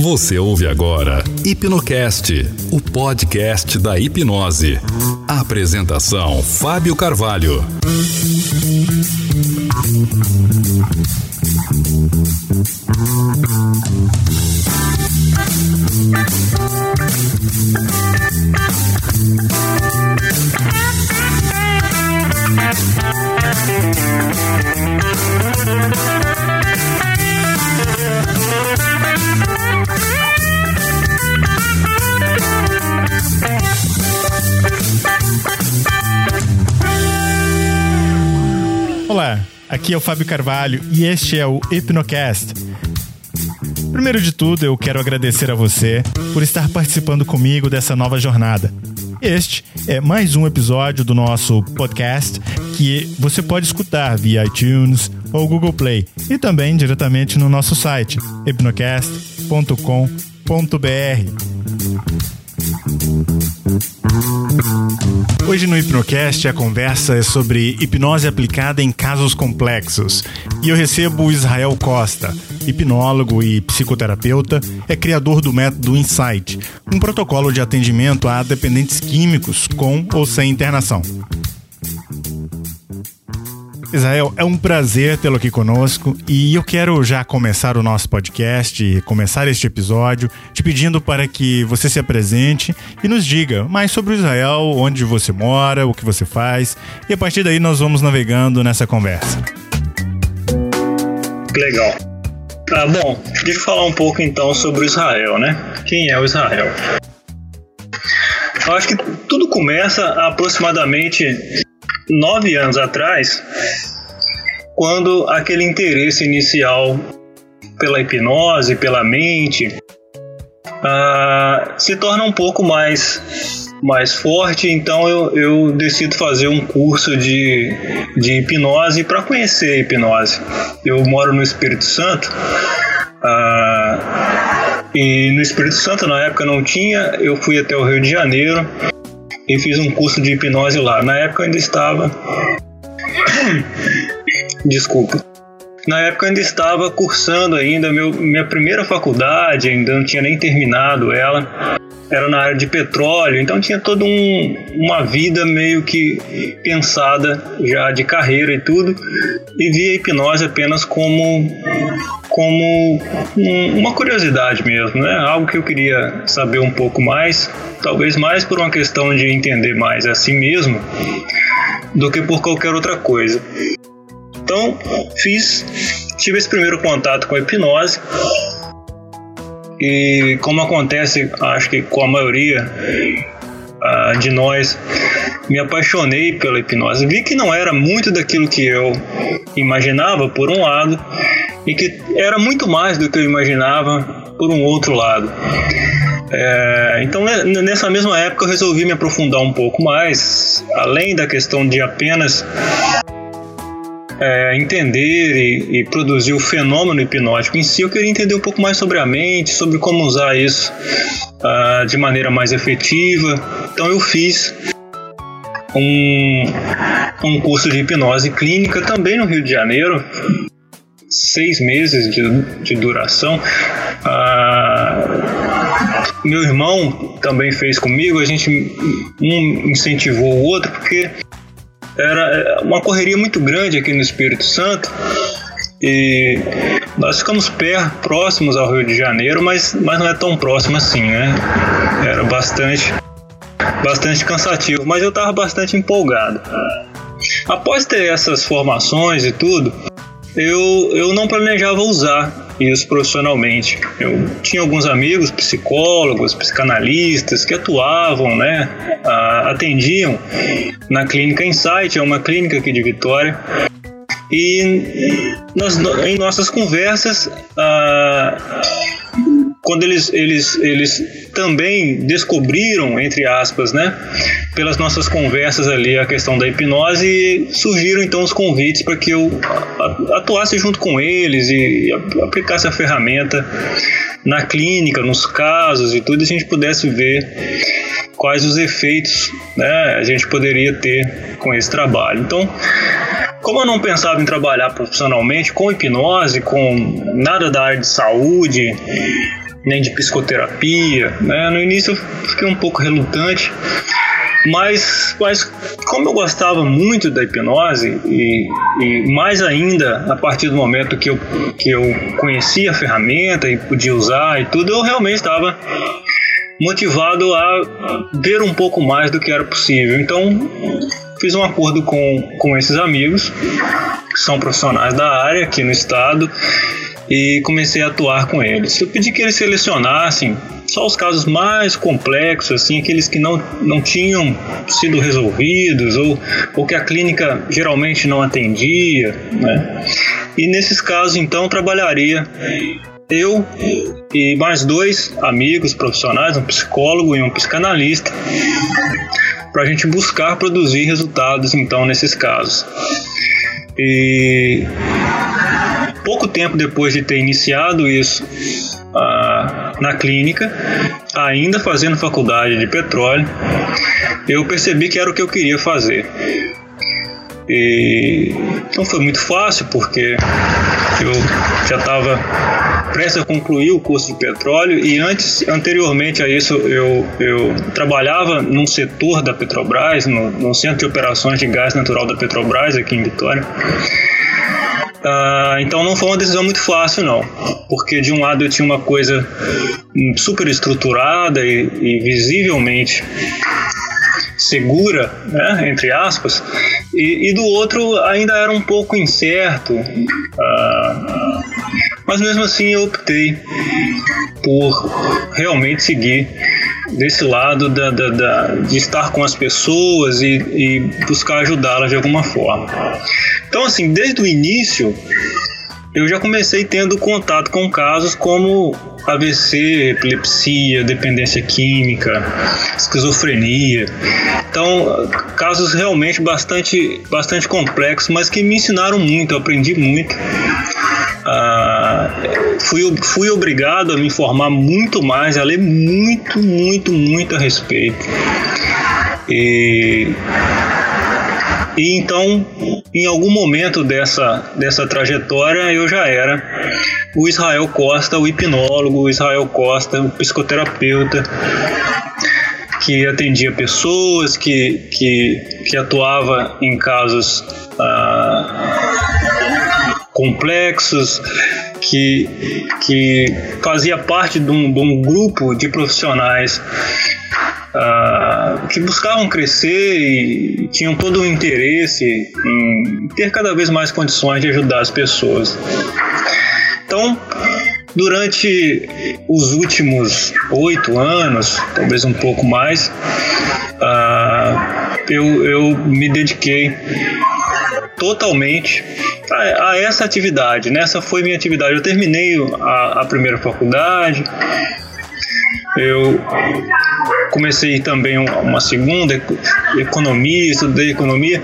Você ouve agora Hipnocast, o podcast da hipnose. Apresentação: Fábio Carvalho. Aqui é o Fábio Carvalho e este é o Hipnocast. Primeiro de tudo, eu quero agradecer a você por estar participando comigo dessa nova jornada. Este é mais um episódio do nosso podcast que você pode escutar via iTunes ou Google Play e também diretamente no nosso site hipnocast.com.br. Hoje no Hipnocast a conversa é sobre hipnose aplicada em casos complexos. E eu recebo o Israel Costa, hipnólogo e psicoterapeuta, é criador do método Insight, um protocolo de atendimento a dependentes químicos com ou sem internação. Israel, é um prazer tê-lo aqui conosco e eu quero já começar o nosso podcast, começar este episódio, te pedindo para que você se apresente e nos diga mais sobre o Israel, onde você mora, o que você faz, e a partir daí nós vamos navegando nessa conversa. Legal. Ah, bom, deixa eu falar um pouco então sobre o Israel, né? Quem é o Israel? Eu acho que tudo começa aproximadamente nove anos atrás, quando aquele interesse inicial pela hipnose, pela mente, uh, se torna um pouco mais mais forte, então eu, eu decido fazer um curso de, de hipnose para conhecer a hipnose. Eu moro no Espírito Santo uh, e no Espírito Santo na época não tinha, eu fui até o Rio de Janeiro e fiz um curso de hipnose lá. Na época eu ainda estava. Desculpa. Na época eu ainda estava cursando ainda meu, minha primeira faculdade, ainda não tinha nem terminado ela. Era na área de petróleo, então tinha toda um, uma vida meio que pensada já de carreira e tudo, e via a hipnose apenas como como uma curiosidade mesmo, né? Algo que eu queria saber um pouco mais, talvez mais por uma questão de entender mais a si mesmo do que por qualquer outra coisa. Então, fiz, tive esse primeiro contato com a hipnose. E como acontece, acho que com a maioria uh, de nós, me apaixonei pela hipnose. Vi que não era muito daquilo que eu imaginava, por um lado, e que era muito mais do que eu imaginava, por um outro lado. É, então, nessa mesma época, eu resolvi me aprofundar um pouco mais, além da questão de apenas é, entender e, e, produzir o fenômeno hipnótico em si, eu queria entender um pouco mais sobre a mente, sobre como usar isso uh, de maneira mais efetiva. Então eu fiz um, um curso de hipnose clínica também no Rio de Janeiro, seis meses de, de duração. Uh, meu irmão também fez comigo, a gente um incentivou o outro, porque era uma correria muito grande aqui no Espírito Santo e nós ficamos perto, próximos ao Rio de Janeiro, mas, mas não é tão próximo assim, né? Era bastante, bastante cansativo, mas eu estava bastante empolgado. Após ter essas formações e tudo, eu, eu não planejava usar isso profissionalmente. Eu tinha alguns amigos psicólogos, psicanalistas que atuavam, né, atendiam na clínica Insight, é uma clínica aqui de Vitória. E nas, em nossas conversas, quando eles, eles, eles também descobriram, entre aspas, né, pelas nossas conversas ali, a questão da hipnose, e surgiram então os convites para que eu atuasse junto com eles e aplicasse a ferramenta na clínica, nos casos e tudo, e a gente pudesse ver quais os efeitos né, a gente poderia ter com esse trabalho. Então, como eu não pensava em trabalhar profissionalmente com hipnose, com nada da área de saúde, nem de psicoterapia. Né? No início eu fiquei um pouco relutante, mas, mas como eu gostava muito da hipnose e, e, mais ainda a partir do momento que eu, que eu conhecia a ferramenta e podia usar e tudo, eu realmente estava motivado a ver um pouco mais do que era possível. Então fiz um acordo com, com esses amigos que são profissionais da área aqui no estado e comecei a atuar com eles. Eu pedi que eles selecionassem só os casos mais complexos, assim, aqueles que não, não tinham sido resolvidos ou, ou que a clínica geralmente não atendia, né? E nesses casos, então, trabalharia eu e mais dois amigos profissionais, um psicólogo e um psicanalista, para a gente buscar produzir resultados, então, nesses casos. E pouco tempo depois de ter iniciado isso ah, na clínica, ainda fazendo faculdade de petróleo, eu percebi que era o que eu queria fazer. E não foi muito fácil porque eu já estava prestes a concluir o curso de petróleo e antes, anteriormente a isso, eu, eu trabalhava num setor da Petrobras, no, no Centro de Operações de Gás Natural da Petrobras, aqui em Vitória. Uh, então não foi uma decisão muito fácil, não. Porque de um lado eu tinha uma coisa super estruturada e, e visivelmente segura, né, entre aspas, e, e, do outro ainda era um pouco incerto. Uh, mas mesmo assim eu optei por realmente seguir desse lado da, da, da, de estar com as pessoas e, e buscar ajudá-las de alguma forma. Então, assim, desde o início, eu já comecei tendo contato com casos como AVC, epilepsia, dependência química, esquizofrenia. Então, casos realmente bastante, bastante complexos, mas que me ensinaram muito, eu aprendi muito. Ah, fui, fui obrigado a me informar muito mais, a ler muito, muito, muito a respeito. E e então, em algum momento dessa, dessa trajetória, eu já era o Israel Costa, o hipnólogo, o Israel Costa, o psicoterapeuta, que atendia pessoas, que, que, que atuava em casos ah, complexos, que, que fazia parte de um, de um grupo de profissionais uh, que buscavam crescer e tinham todo o interesse em ter cada vez mais condições de ajudar as pessoas. Então, durante os últimos oito anos, talvez um pouco mais, uh, eu, eu me dediquei totalmente a, a, essa atividade. Né? foi minha atividade. Eu terminei a, a primeira faculdade, eu comecei também uma segunda economia, estudei economia.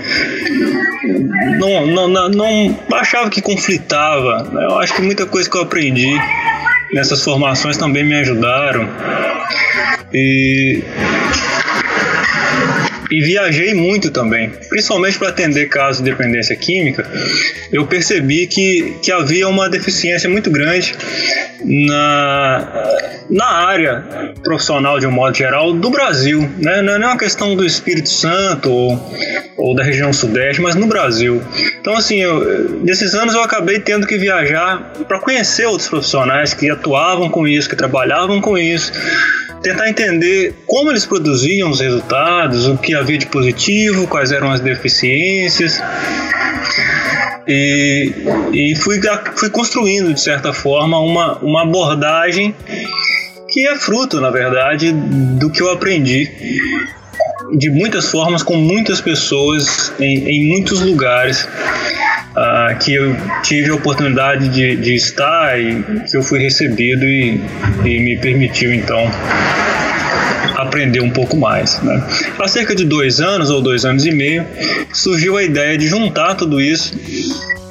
Não, não, não, não achava que conflitava. Né? Eu acho que muita coisa que eu aprendi nessas formações também me ajudaram. E e viajei muito também, principalmente para atender casos de dependência química. Eu percebi que, que havia uma deficiência muito grande na, na área profissional de um modo geral do Brasil, né? Não é uma questão do Espírito Santo ou, ou da região sudeste, mas no Brasil. Então, assim, eu, nesses anos eu acabei tendo que viajar para conhecer outros profissionais que atuavam com isso, que trabalhavam com isso tentar entender como eles produziam os resultados, o que havia de positivo, quais eram as deficiências. E, e fui, fui construindo, de certa forma, uma, uma abordagem que é fruto, na verdade, do que eu aprendi de muitas formas, com muitas pessoas, em, em muitos lugares uh, que eu tive a oportunidade de, de estar e que eu fui recebido e, e me permitiu então aprender um pouco mais. Né? Há cerca de dois anos ou dois anos e meio surgiu a ideia de juntar tudo isso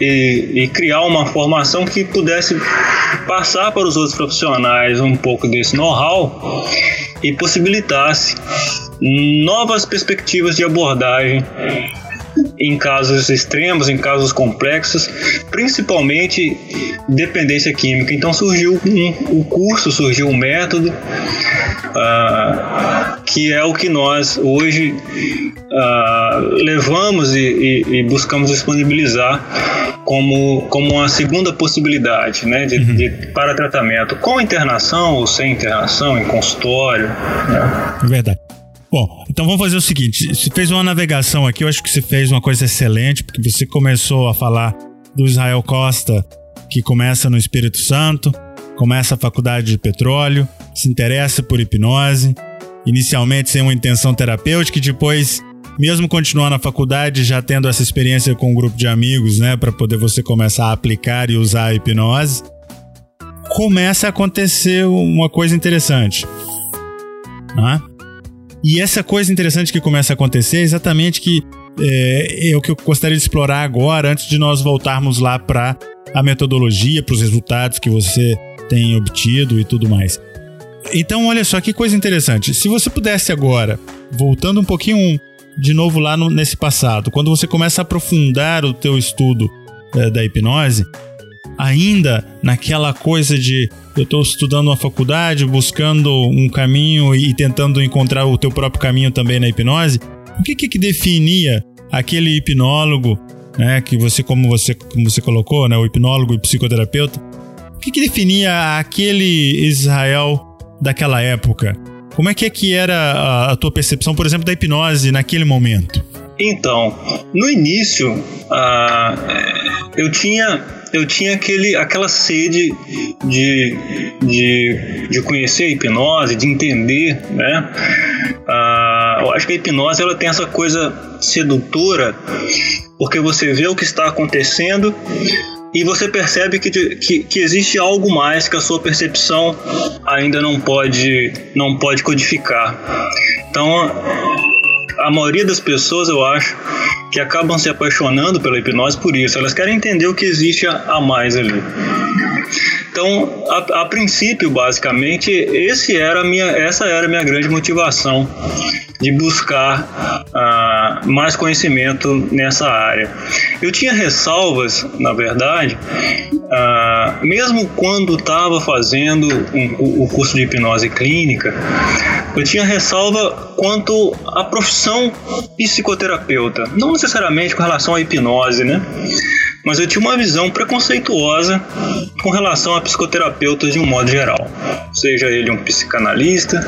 e, e, criar uma formação que pudesse passar para os outros profissionais um pouco desse know-how e possibilitasse novas perspectivas de abordagem em casos extremos, em casos complexos, principalmente dependência química. Então surgiu um, o curso, surgiu um método uh, que é o que nós hoje uh, levamos e, e, e, buscamos disponibilizar como, como uma segunda possibilidade né, de, uhum. de, para tratamento, com internação ou sem internação, em consultório. Né? Verdade. Bom, então vamos fazer o seguinte: você fez uma navegação aqui, eu acho que você fez uma coisa excelente, porque você começou a falar do Israel Costa, que começa no Espírito Santo, começa a faculdade de petróleo, se interessa por hipnose, inicialmente sem uma intenção terapêutica, e depois, mesmo continuando na faculdade, já tendo essa experiência com um grupo de amigos, né, para poder você começar a aplicar e usar a hipnose, começa a acontecer uma coisa interessante. Né? E essa coisa interessante que começa a acontecer é exatamente que é, é o que eu gostaria de explorar agora, antes de nós voltarmos lá para a metodologia, para os resultados que você tem obtido e tudo mais. Então, olha só que coisa interessante. Se você pudesse agora, voltando um pouquinho de novo lá no, nesse passado, quando você começa a aprofundar o teu estudo é, da hipnose, ainda naquela coisa de eu estou estudando uma faculdade, buscando um caminho e tentando encontrar o teu próprio caminho também na hipnose, o que que, definia aquele hipnólogo, né, que você como você como você colocou, né, o hipnólogo e psicoterapeuta, o que que definia aquele Israel daquela época? Como é que, é que era a, a tua percepção, por exemplo, da hipnose naquele momento? Então, no início, uh, eu tinha eu tinha aquele, aquela sede de, de, de conhecer a hipnose, de entender, né? Uh, eu acho que a hipnose ela tem essa coisa sedutora, porque você vê o que está acontecendo e você percebe que, que, que, existe algo mais que a sua percepção ainda não pode, não pode codificar. Então, a maioria das pessoas, eu acho, que acabam se apaixonando pela hipnose por isso. Elas querem entender o que existe a mais ali. Então, a, a, princípio, basicamente, esse era minha, essa era a minha grande motivação de buscar mais conhecimento nessa área. Eu tinha ressalvas, na verdade, uh, mesmo quando estava fazendo um, o curso de hipnose clínica, eu tinha ressalva quanto à profissão psicoterapeuta, não necessariamente com relação à hipnose, né? mas eu tinha uma visão preconceituosa com relação a psicoterapeutas de um modo geral. Seja ele um psicanalista,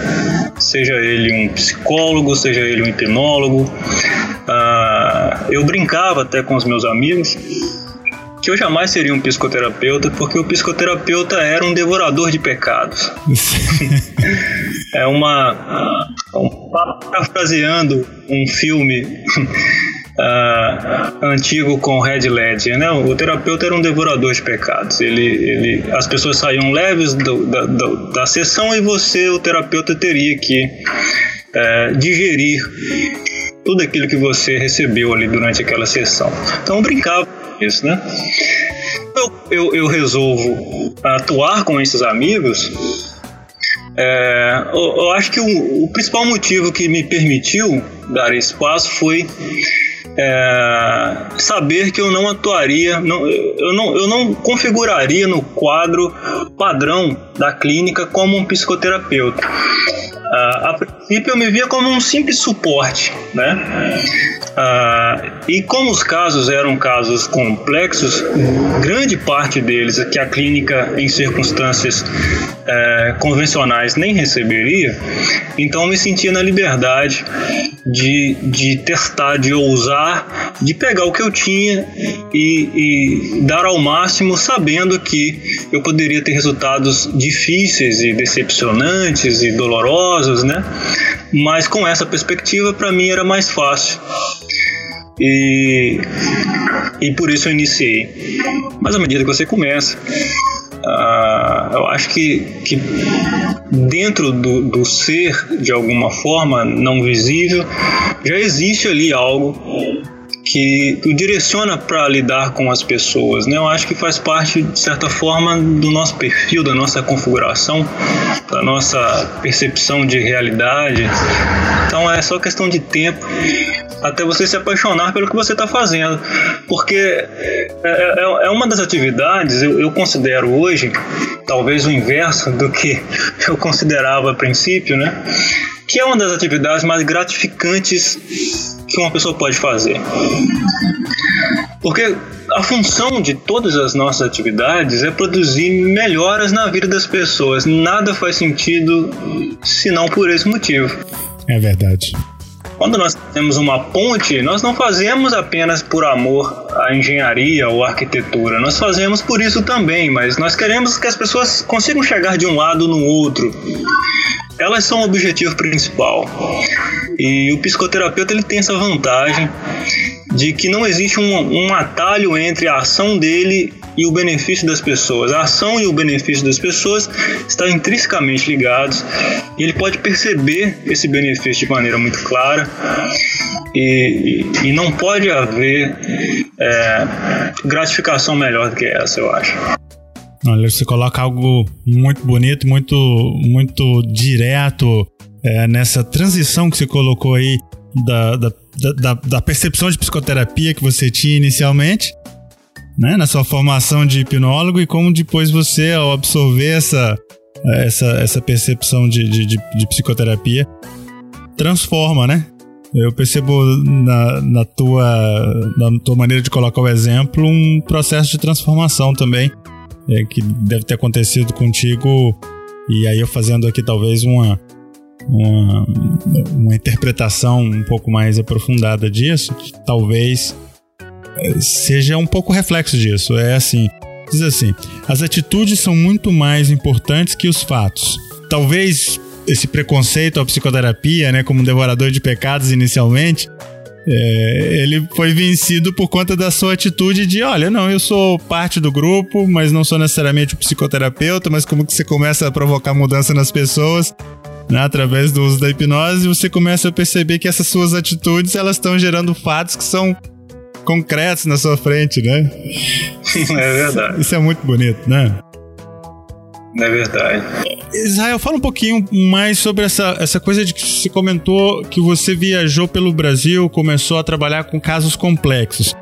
seja ele um psicólogo, seja ele um hipnólogo. Uh, eu brincava até com os meus amigos que eu jamais seria um psicoterapeuta, porque o psicoterapeuta era um devorador de pecados. é uma. Um, parafraseando um filme uh, antigo com Red Ledger, né? O terapeuta era um devorador de pecados. Ele, ele, as pessoas saíam leves do, da, da, da sessão e você, o terapeuta, teria que uh, digerir tudo aquilo que você recebeu ali durante aquela sessão. Então brincava com isso, né? Eu, eu, eu resolvo atuar com esses amigos é, eu, eu, acho que o, o, principal motivo que me permitiu dar espaço foi é, saber que eu não atuaria, não, eu, não, eu não configuraria no quadro padrão da clínica como um psicoterapeuta. Uh, a princípio eu me via como um simples suporte, né? Uh, e como os casos eram casos complexos, grande parte deles que a clínica em circunstâncias uh, convencionais nem receberia, então eu me sentia na liberdade de, de testar, de ousar, de pegar o que eu tinha e, e dar ao máximo, sabendo que eu poderia ter resultados difíceis e decepcionantes e dolorosos, né? Mas com essa perspectiva, para mim era mais fácil. E, e por isso eu iniciei. Mas à medida que você começa, Uh, eu acho que, que dentro do, do ser, de alguma forma não visível, já existe ali algo que o direciona para lidar com as pessoas. Né? Eu acho que faz parte, de certa forma, do nosso perfil, da nossa configuração, da nossa percepção de realidade. Então é só questão de tempo até você se apaixonar pelo que você está fazendo. Porque é, é, é, uma das atividades, eu, eu, considero hoje, talvez o inverso do que eu considerava a princípio, né? Que é uma das atividades mais gratificantes que uma pessoa pode fazer. Porque a função de todas as nossas atividades é produzir melhoras na vida das pessoas. Nada faz sentido se não por esse motivo. É verdade. Quando nós temos uma ponte, nós não fazemos apenas por amor à engenharia ou à arquitetura, nós fazemos por isso também, mas nós queremos que as pessoas consigam chegar de um lado no outro. Elas são o objetivo principal. E o psicoterapeuta ele tem essa vantagem de que não existe um, um atalho entre a ação dele e o benefício das pessoas. A ação e o benefício das pessoas estão intrinsecamente ligados e ele pode perceber esse benefício de maneira muito clara e, e, e não pode haver é, gratificação melhor do que essa, eu acho. Olha, você coloca algo muito bonito, muito, muito direto é, nessa transição que você colocou aí da, da, da, da, percepção de psicoterapia que você tinha inicialmente, né, na sua formação de hipnólogo e como depois você, ao absorver essa, essa, essa percepção de, de, de, de psicoterapia, transforma, né? Eu percebo na, na, tua, na tua maneira de colocar o exemplo um processo de transformação também, é, que deve ter acontecido contigo, e aí eu fazendo aqui talvez uma, uma, uma interpretação um pouco mais aprofundada disso, talvez seja um pouco reflexo disso. É assim, diz assim: as atitudes são muito mais importantes que os fatos. Talvez esse preconceito à psicoterapia, né, como um devorador de pecados inicialmente, é, ele foi vencido por conta da sua atitude de, olha, não, eu sou parte do grupo, mas não sou necessariamente o psicoterapeuta, mas como que você começa a provocar mudança nas pessoas, né, através do uso da hipnose, você começa a perceber que essas suas atitudes elas estão gerando fatos que são concretos na sua frente, né? É verdade. Isso é muito bonito, né? É verdade. Israel, fala um pouquinho mais sobre essa, essa coisa de que você comentou que você viajou pelo Brasil, começou a trabalhar com casos complexos.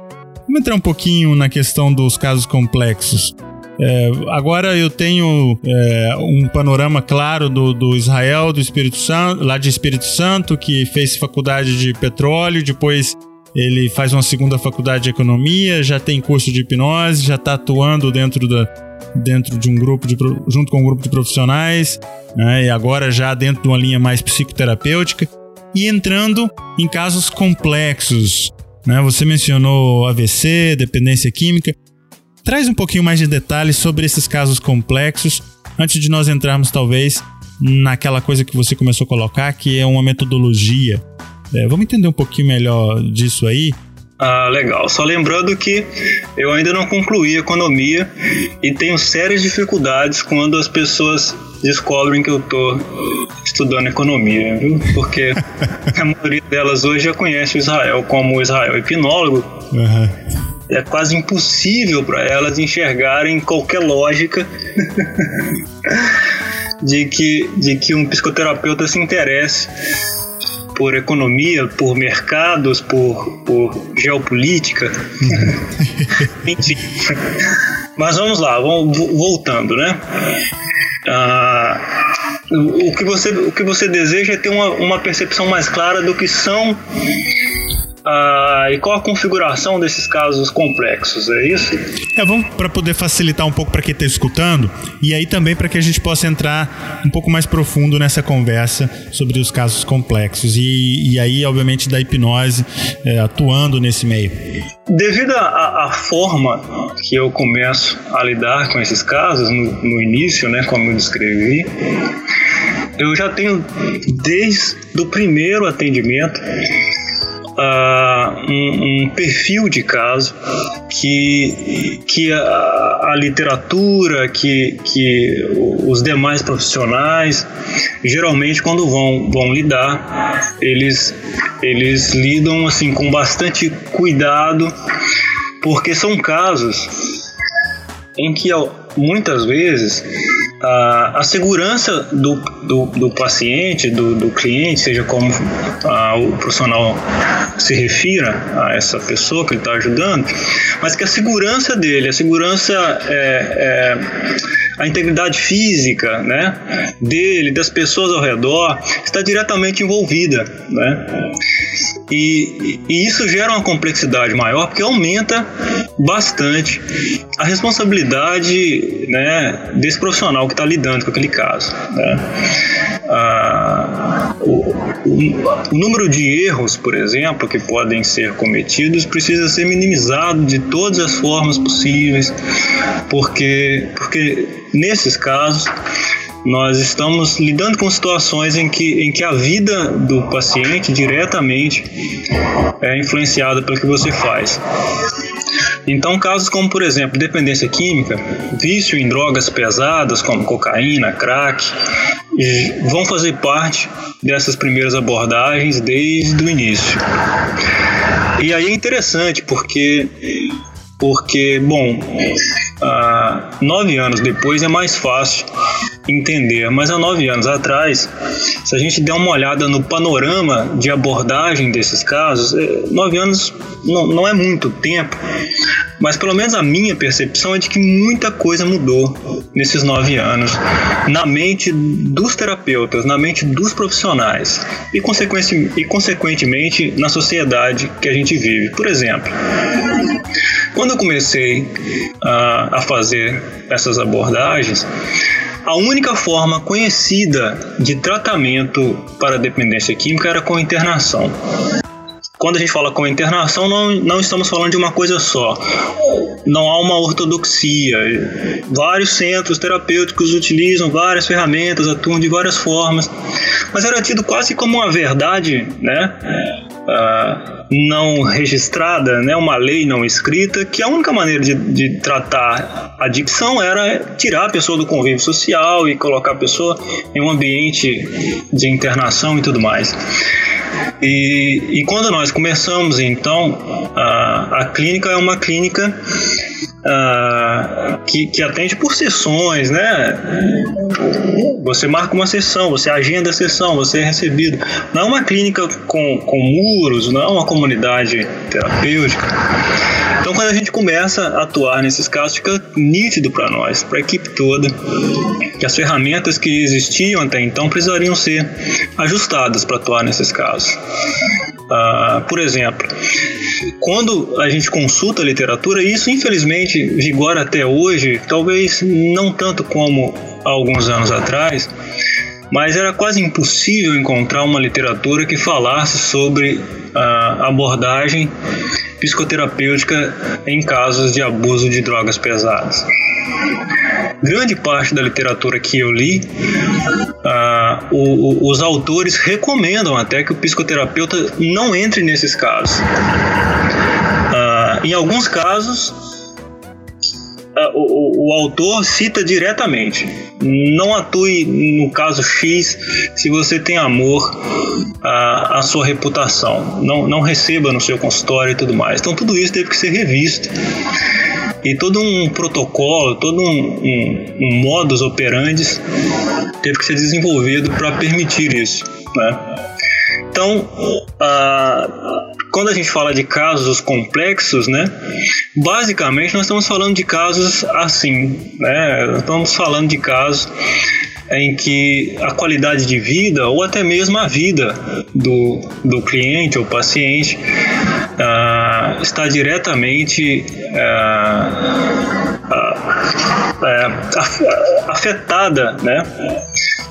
Vamos entrar um pouquinho na questão dos casos complexos. É, agora eu tenho é, um panorama claro do, do Israel, do Espírito Santo, lá de Espírito Santo, que fez faculdade de petróleo, depois ele faz uma segunda faculdade de economia, já tem curso de hipnose, já está atuando dentro, da, dentro de um grupo de, junto com um grupo de profissionais, né, e agora já dentro de uma linha mais psicoterapêutica e entrando em casos complexos. Né? Você mencionou AVC, dependência química. Traz um pouquinho mais de detalhes sobre esses casos complexos antes de nós entrarmos, talvez, naquela coisa que você começou a colocar, que é uma metodologia. É, vamos entender um pouquinho melhor disso aí. Ah, legal. Só lembrando que eu ainda não concluí economia e tenho sérias dificuldades quando as pessoas descobrem que eu estou estudando economia, viu? Porque a maioria delas hoje já conhece o Israel como Israel hipnólogo. Uhum é quase impossível para elas enxergarem qualquer lógica de que, de que um psicoterapeuta se interesse por economia, por mercados, por, por geopolítica. Enfim. Mas vamos lá, vamos voltando, né? Ah, o, que você, o que você deseja é ter uma, uma percepção mais clara do que são ah, e qual a configuração desses casos complexos, é isso? É, vamos para poder facilitar um pouco para quem está escutando e aí também para que a gente possa entrar um pouco mais profundo nessa conversa sobre os casos complexos e, e aí, obviamente, da hipnose é, atuando nesse meio. Devido à forma que eu começo a lidar com esses casos no, no início, né, como eu descrevi, eu já tenho desde o primeiro atendimento uh, um, um, perfil de caso que, que a, a, literatura, que, que os demais profissionais, geralmente quando vão, vão lidar, eles, eles lidam assim com bastante cuidado, porque são casos em que muitas vezes a, a segurança do, do, do paciente, do, do, cliente, seja como a, o profissional se refira a essa pessoa que ele está ajudando, mas que a segurança dele, a segurança é, é a integridade física né, dele, das pessoas ao redor, está diretamente envolvida. Né? E, e, isso gera uma complexidade maior porque aumenta bastante a responsabilidade né, desse profissional que está lidando com aquele caso. Né? Ah, o, o, o, número de erros, por exemplo, que podem ser cometidos precisa ser minimizado de todas as formas possíveis, porque, porque nesses casos nós estamos lidando com situações em que, em que a vida do paciente diretamente é influenciada pelo que você faz. Então, casos como, por exemplo, dependência química, vício em drogas pesadas como cocaína, crack, vão fazer parte dessas primeiras abordagens desde o início. E aí é interessante porque porque, bom, nove anos depois é mais fácil entender, mas há nove anos atrás, se a gente der uma olhada no panorama de abordagem desses casos, é, nove anos não, não é muito tempo, mas pelo menos a minha percepção é de que muita coisa mudou nesses nove anos na mente dos terapeutas, na mente dos profissionais e, e consequentemente na sociedade que a gente vive. Por exemplo, quando eu comecei a, a fazer essas abordagens, a única forma conhecida de tratamento para dependência química era com internação. Quando a gente fala com internação, não, não estamos falando de uma coisa só. Não há uma ortodoxia. Vários centros terapêuticos utilizam várias ferramentas, atuam de várias formas, mas era tido quase como uma verdade, né? Uh, não registrada, né, uma lei não escrita, que a única maneira de, de tratar a adicção era tirar a pessoa do convívio social e colocar a pessoa em um ambiente de internação e tudo mais. E, e quando nós começamos, então, a, a clínica é uma clínica que, que atende por sessões, né? Você marca uma sessão, você agenda a sessão, você é recebido. Não é uma clínica com, com muros, não é uma comunidade terapêutica. Então, quando a gente começa a atuar nesses casos, fica nítido para nós, para a equipe toda, que as ferramentas que existiam até então precisariam ser ajustadas para atuar nesses casos. Uh, por exemplo, quando a gente consulta a literatura, isso infelizmente vigora até hoje, talvez não tanto como há alguns anos atrás, mas era quase impossível encontrar uma literatura que falasse sobre a abordagem psicoterapêutica em casos de abuso de drogas pesadas. Grande parte da literatura que eu li, uh, o, o, os autores recomendam até que o psicoterapeuta não entre nesses casos. Uh, em alguns casos, uh, o, o, autor cita diretamente: não atue no caso X se você tem amor à, à sua reputação, não, não receba no seu consultório e tudo mais. Então, tudo isso teve que ser revisto e todo um protocolo, todo um, um, um modus operandi teve que ser desenvolvido para permitir isso, né? Então, ah, quando a gente fala de casos complexos, né, basicamente nós estamos falando de casos assim, né, estamos falando de casos em que a qualidade de vida ou até mesmo a vida do, do cliente ou paciente uh, está diretamente uh, uh, afetada, né?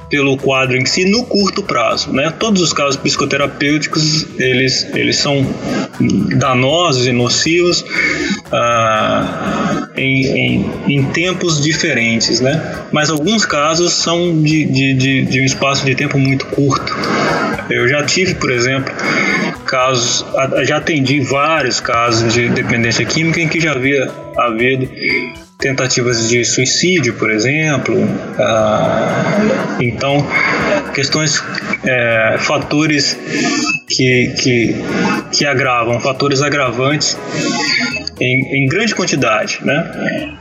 Pelo quadro em si no curto prazo, né? Todos os casos psicoterapêuticos eles eles são danosos e nocivos ah, em, em, em, tempos diferentes, né? Mas alguns casos são de, de, de, de um espaço de tempo muito curto. Eu já tive, por exemplo, casos, já atendi vários casos de dependência química em que já havia havido tentativas de suicídio, por exemplo. Ah, então, questões, é, fatores que, que, que agravam, fatores agravantes em, em grande quantidade, né?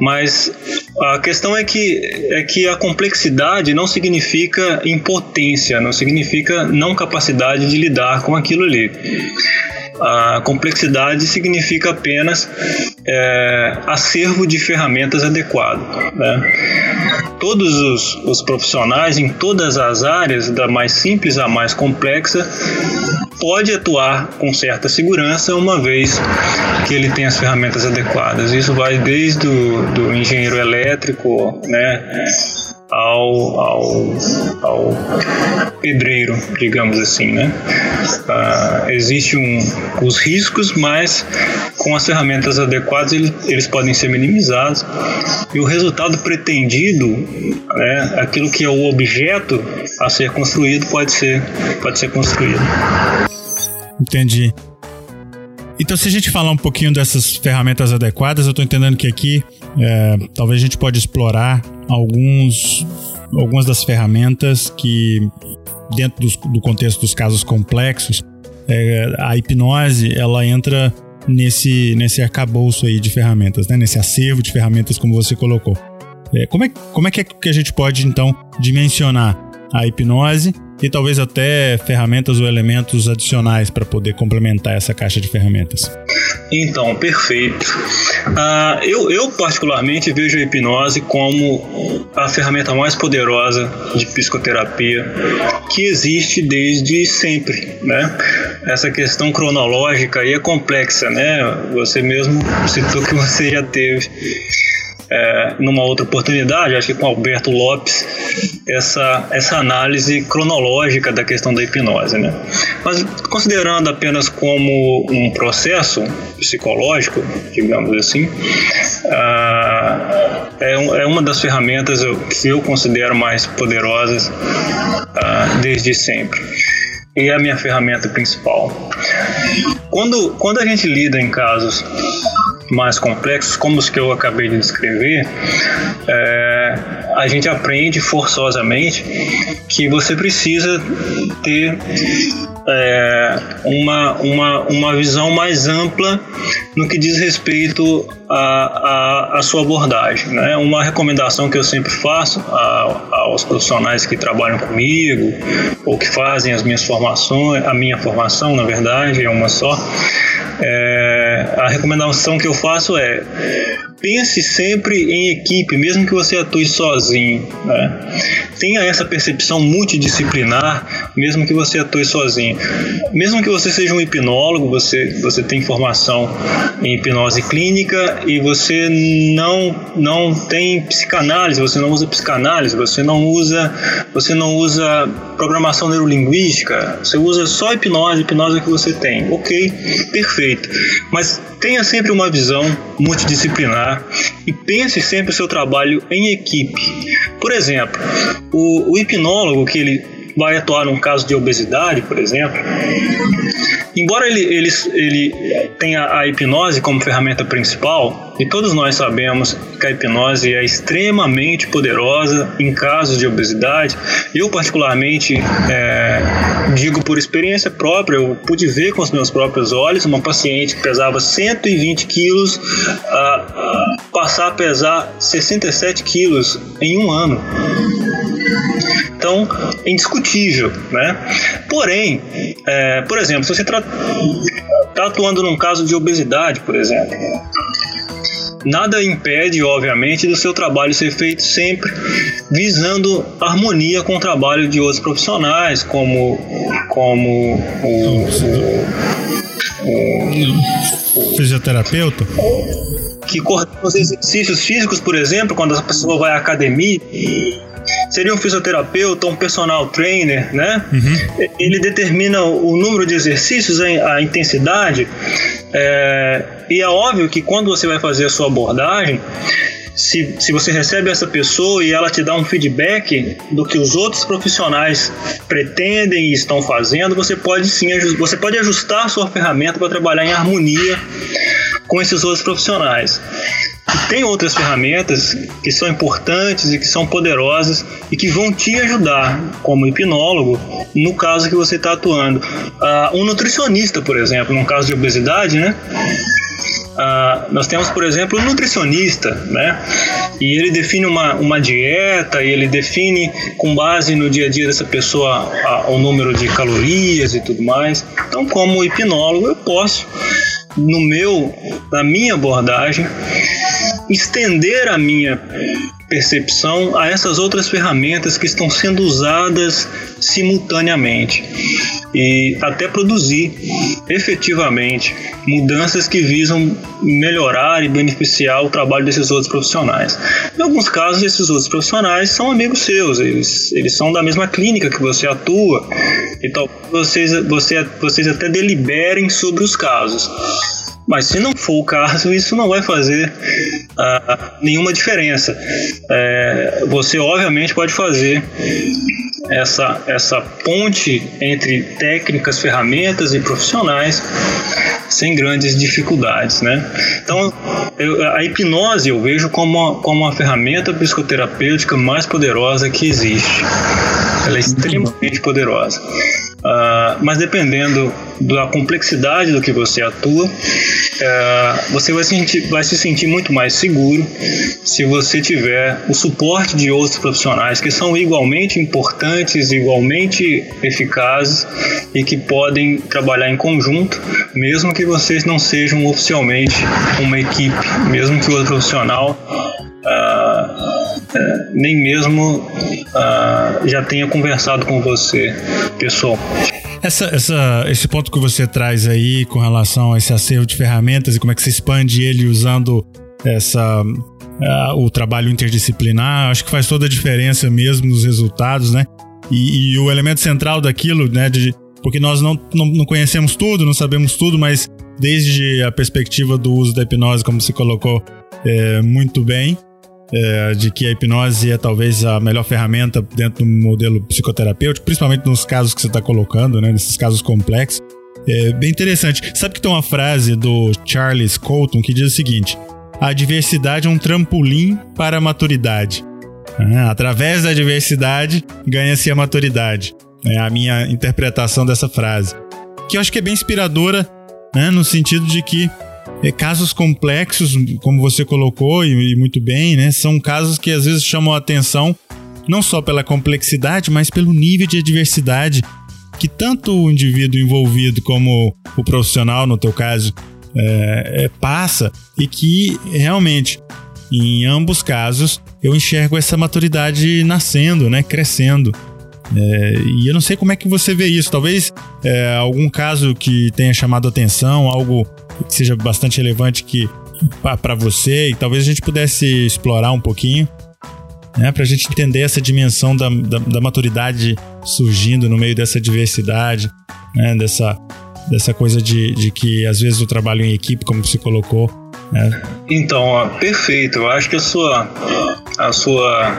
Mas A questão é que, é que a complexidade não significa impotência, não significa não capacidade de lidar com aquilo ali. A complexidade significa apenas é, acervo de ferramentas adequado. Né? Todos os, os profissionais em todas as áreas, da mais simples à mais complexa, pode atuar com certa segurança uma vez que ele tem as ferramentas adequadas. Isso vai desde o do engenheiro elétrico, né, ao, ao, ao pedreiro, digamos assim, né? Uh, existe um, os riscos, mas com as ferramentas adequadas eles, eles podem ser minimizados e o resultado pretendido, né, aquilo que é o objeto a ser construído pode ser pode ser construído. Entendi. Então, se a gente falar um pouquinho dessas ferramentas adequadas, eu estou entendendo que aqui é, talvez a gente pode explorar alguns, algumas das ferramentas que, dentro dos, do contexto dos casos complexos, é, a hipnose ela entra nesse, nesse arcabouço aí de ferramentas, né? nesse acervo de ferramentas, como você colocou. É, como, é, como é que, é que a gente pode, então, dimensionar a hipnose e talvez até ferramentas ou elementos adicionais para poder complementar essa caixa de ferramentas. Então, perfeito. Uh, eu, eu, particularmente, vejo a hipnose como a ferramenta mais poderosa de psicoterapia que existe desde sempre. Né? Essa questão cronológica aí é complexa, né? Você mesmo citou que você já teve é, numa outra oportunidade, acho que com Alberto Lopes, essa, essa análise cronológica da questão da hipnose. Né? Mas considerando apenas como um processo psicológico, digamos assim, ah, é, é, uma das ferramentas que eu considero mais poderosas ah, desde sempre. E é a minha ferramenta principal. Quando, quando a gente lida em casos mais complexos, como os que eu acabei de descrever, é, a gente aprende forçosamente que você precisa ter é, uma, uma, uma visão mais ampla no que diz respeito à, sua abordagem. Né? Uma recomendação que eu sempre faço a, aos profissionais que trabalham comigo ou que fazem as minhas formações, a minha formação, na verdade, é uma só, é, a recomendação que eu faço é pense sempre em equipe, mesmo que você atue sozinho. Né? Tenha essa percepção multidisciplinar, mesmo que você atue sozinho. Mesmo que você seja um hipnólogo, você, você tem formação em hipnose clínica e você não, não tem psicanálise, você não usa psicanálise, você não usa, você não usa programação neurolinguística, você usa só hipnose, hipnose que você tem. Ok, perfeito. Mas tenha sempre uma visão multidisciplinar e pense sempre o seu trabalho em equipe. Por exemplo, o, o hipnólogo que ele vai atuar num caso de obesidade, por exemplo, embora ele, ele, ele tenha a hipnose como ferramenta principal, e todos nós sabemos que a hipnose é extremamente poderosa em casos de obesidade, eu particularmente é, digo por experiência própria, eu pude ver com os meus próprios olhos uma paciente que pesava 120 quilos a, passar a pesar 67 quilos em um ano. Então, é indiscutível, né? Porém, é, por exemplo, se você está atuando num caso de obesidade, por exemplo, nada impede, obviamente, do seu trabalho ser feito sempre visando harmonia com o trabalho de outros profissionais, como, como o, o, o fisioterapeuta que coordena os exercícios físicos, por exemplo, quando a pessoa vai à academia, seria um fisioterapeuta, um personal trainer, né? Uhum. Ele determina o número de exercícios, a intensidade, é, e é óbvio que quando você vai fazer a sua abordagem, se, se você recebe essa pessoa e ela te dá um feedback do que os outros profissionais pretendem e estão fazendo, você pode sim você pode ajustar a sua ferramenta para trabalhar em harmonia com esses outros profissionais. E tem outras ferramentas que são importantes e que são poderosas e que vão te ajudar, como hipnólogo, no caso que você está atuando. Uh, um nutricionista, por exemplo, no caso de obesidade, né? ah, nós temos, por exemplo, um nutricionista, né? E ele define uma, uma dieta, e ele define com base no dia a dia dessa pessoa a, o número de calorias e tudo mais. Então, como hipnólogo, eu posso, no meu, na minha abordagem, estender a minha percepção a essas outras ferramentas que estão sendo usadas simultaneamente e até produzir efetivamente mudanças que visam melhorar e beneficiar o trabalho desses outros profissionais. Em alguns casos, esses outros profissionais são amigos seus, eles, eles são da mesma clínica que você atua e talvez vocês, você, vocês até deliberem sobre os casos. Mas se não for o caso, isso não vai fazer uh, nenhuma diferença. É, você, obviamente, pode fazer essa, essa ponte entre técnicas, ferramentas e profissionais sem grandes dificuldades, né? Então, eu, a hipnose eu vejo como uma, como uma ferramenta psicoterapêutica mais poderosa que existe. Ela é extremamente poderosa. Uh, mas dependendo da complexidade do que você atua, uh, você vai se, sentir, vai se sentir muito mais seguro se você tiver o suporte de outros profissionais que são igualmente importantes, igualmente eficazes e que podem trabalhar em conjunto, mesmo que vocês não sejam oficialmente uma equipe, mesmo que o outro profissional uh, nem mesmo uh, já tenha conversado com você, pessoal. Essa, essa, esse ponto que você traz aí com relação a esse acervo de ferramentas e como é que você expande ele usando essa uh, o trabalho interdisciplinar, acho que faz toda a diferença mesmo nos resultados, né? E, e o elemento central daquilo, né, de, porque nós não, não, não, conhecemos tudo, não sabemos tudo, mas desde a perspectiva do uso da hipnose, como você colocou é, muito bem, é, de que a hipnose é talvez a melhor ferramenta dentro do modelo psicoterapêutico, principalmente nos casos que você está colocando, né, nesses casos complexos. É bem interessante. Sabe que tem uma frase do Charles Colton que diz o seguinte: a diversidade é um trampolim para a maturidade. É, através da diversidade ganha-se a maturidade. É a minha interpretação dessa frase. Que eu acho que é bem inspiradora, né, no sentido de que é, casos complexos, como você colocou e, e, muito bem, né? São casos que às vezes chamam a atenção não só pela complexidade, mas pelo nível de adversidade que tanto o indivíduo envolvido como o profissional, no teu caso, é, é, passa e que realmente, em ambos casos, eu enxergo essa maturidade nascendo, né? Crescendo. É, e eu não sei como é que você vê isso. Talvez é, algum caso que tenha chamado atenção, algo que seja bastante relevante que para você e talvez a gente pudesse explorar um pouquinho, né, para a gente entender essa dimensão da, da, da, maturidade surgindo no meio dessa diversidade, né, dessa, dessa coisa de, de que às vezes o trabalho em equipe, como você colocou, né? Então, ó, perfeito. Eu acho que a sua a sua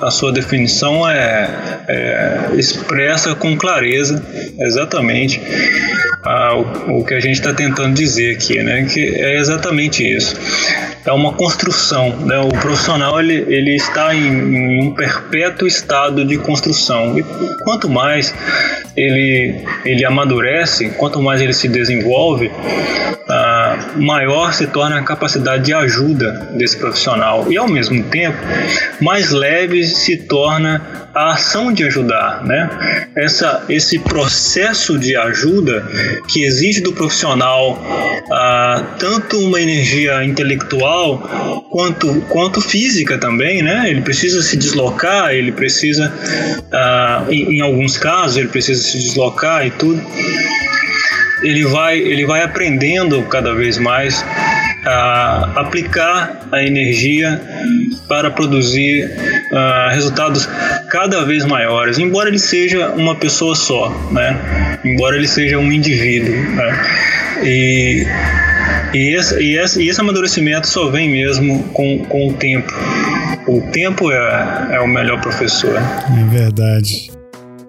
a sua definição é, é expressa com clareza exatamente o, o, que a gente está tentando dizer aqui, né? Que é exatamente isso. É uma construção, né? O profissional ele, ele está em, em um perpétuo estado de construção e quanto mais ele ele amadurece, quanto mais ele se desenvolve, ah, maior se torna a capacidade de ajuda desse profissional e ao mesmo tempo mais leve se torna a ação de ajudar, né? Essa, esse processo de ajuda que exige do profissional ah, tanto uma energia intelectual quanto, quanto física também, né? Ele precisa se deslocar, ele precisa, ah, em, em alguns casos, ele precisa se deslocar e tudo ele vai, ele vai aprendendo cada vez mais a aplicar a energia para produzir uh, resultados cada vez maiores, embora ele seja uma pessoa só, né? Embora ele seja um indivíduo, né? E e esse, e, esse, e esse amadurecimento só vem mesmo com, com o tempo. O tempo é, é o melhor professor. É verdade.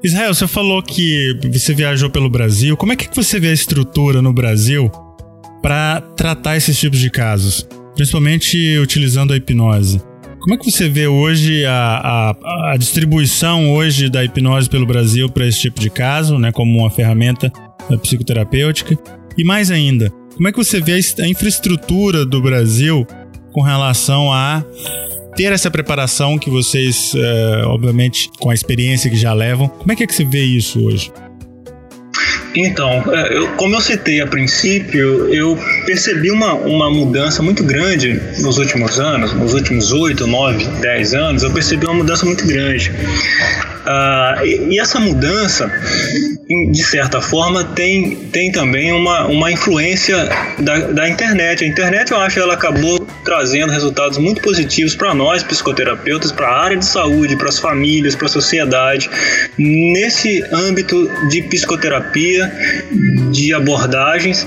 Israel, você falou que você viajou pelo Brasil. Como é que você vê a estrutura no Brasil para tratar esses tipos de casos, principalmente utilizando a hipnose? Como é que você vê hoje a, a, a distribuição hoje da hipnose pelo Brasil para esse tipo de caso, né, como uma ferramenta psicoterapêutica? E mais ainda, como é que você vê a infraestrutura do Brasil com relação a ter essa preparação que vocês, uh, obviamente, com a experiência que já levam, como é que, é que você vê isso hoje? Então, é, eu, como eu citei a princípio, eu percebi uma, uma mudança muito grande nos últimos anos, nos últimos 8, 9, 10 anos, eu percebi uma mudança muito grande. Uh, e, e, essa mudança, de certa forma, tem, tem também uma, uma influência da, da internet. A internet, eu acho, ela acabou trazendo resultados muito positivos para nós, psicoterapeutas, para a área de saúde, para as famílias, para a sociedade, nesse âmbito de psicoterapia, de abordagens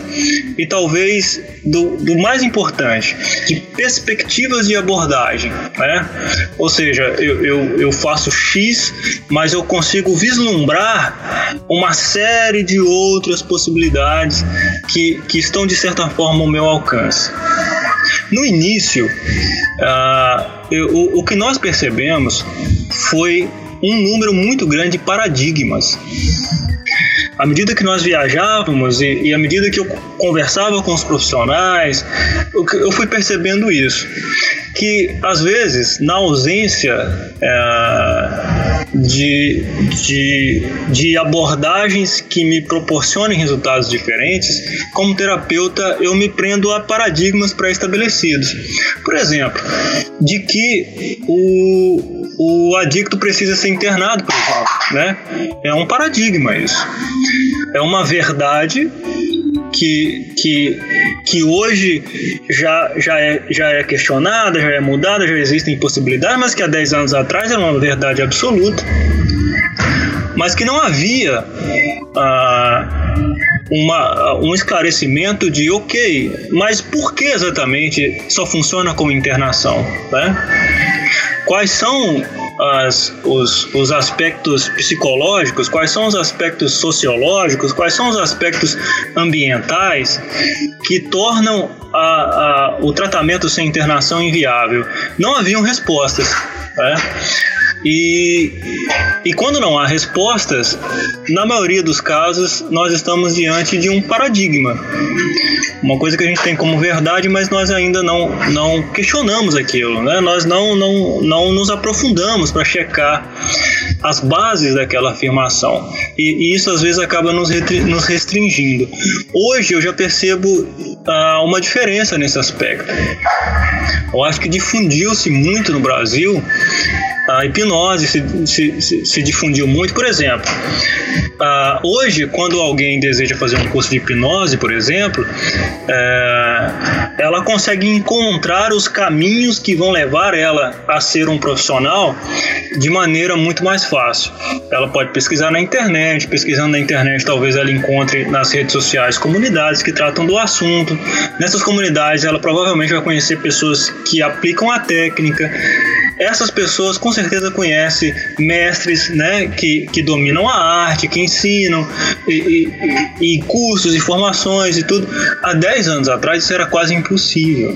e talvez do, do mais importante, de perspectivas de abordagem. Né? Ou seja, eu, eu, eu faço X, mas eu consigo vislumbrar uma série de outras possibilidades que, que estão de certa forma ao meu alcance. No início, uh, eu, o, o que nós percebemos foi um número muito grande de paradigmas. À medida que nós viajávamos e, e à medida que eu conversava com os profissionais, eu, eu fui percebendo isso. Que às vezes, na ausência é, de, de, de abordagens que me proporcionem resultados diferentes, como terapeuta eu me prendo a paradigmas pré-estabelecidos. Por exemplo, de que o, o adicto precisa ser internado, por exemplo, né? É um paradigma isso. É uma verdade que, que, que hoje já, já, é, já é questionada, já é mudada, já existem possibilidades, mas que há 10 anos atrás era uma verdade absoluta. Mas que não havia ah, uma, um esclarecimento de, ok, mas por que exatamente só funciona como internação? Né? Quais são as, os, os aspectos psicológicos, quais são os aspectos sociológicos, quais são os aspectos ambientais que tornam a, a, o tratamento sem internação inviável. Não haviam respostas. Né? E, e quando não há respostas, na maioria dos casos, nós estamos diante de um paradigma. Uma coisa que a gente tem como verdade, mas nós ainda não, não questionamos aquilo, né? nós não, não, não nos aprofundamos para checar as bases daquela afirmação. E, e, isso às vezes acaba nos, nos restringindo. Hoje eu já percebo ah, uma diferença nesse aspecto. Eu acho que difundiu-se muito no Brasil a hipnose se, se, se, difundiu muito. Por exemplo, uh, hoje, quando alguém deseja fazer um curso de hipnose, por exemplo, uh, ela consegue encontrar os caminhos que vão levar ela a ser um profissional de maneira muito mais fácil. Ela pode pesquisar na internet, pesquisando na internet, talvez ela encontre nas redes sociais comunidades que tratam do assunto. Nessas comunidades, ela provavelmente vai conhecer pessoas que aplicam a técnica essas pessoas com certeza conhecem mestres né, que, que dominam a arte, que ensinam, e, e, e cursos e formações e tudo. Há 10 anos atrás isso era quase impossível.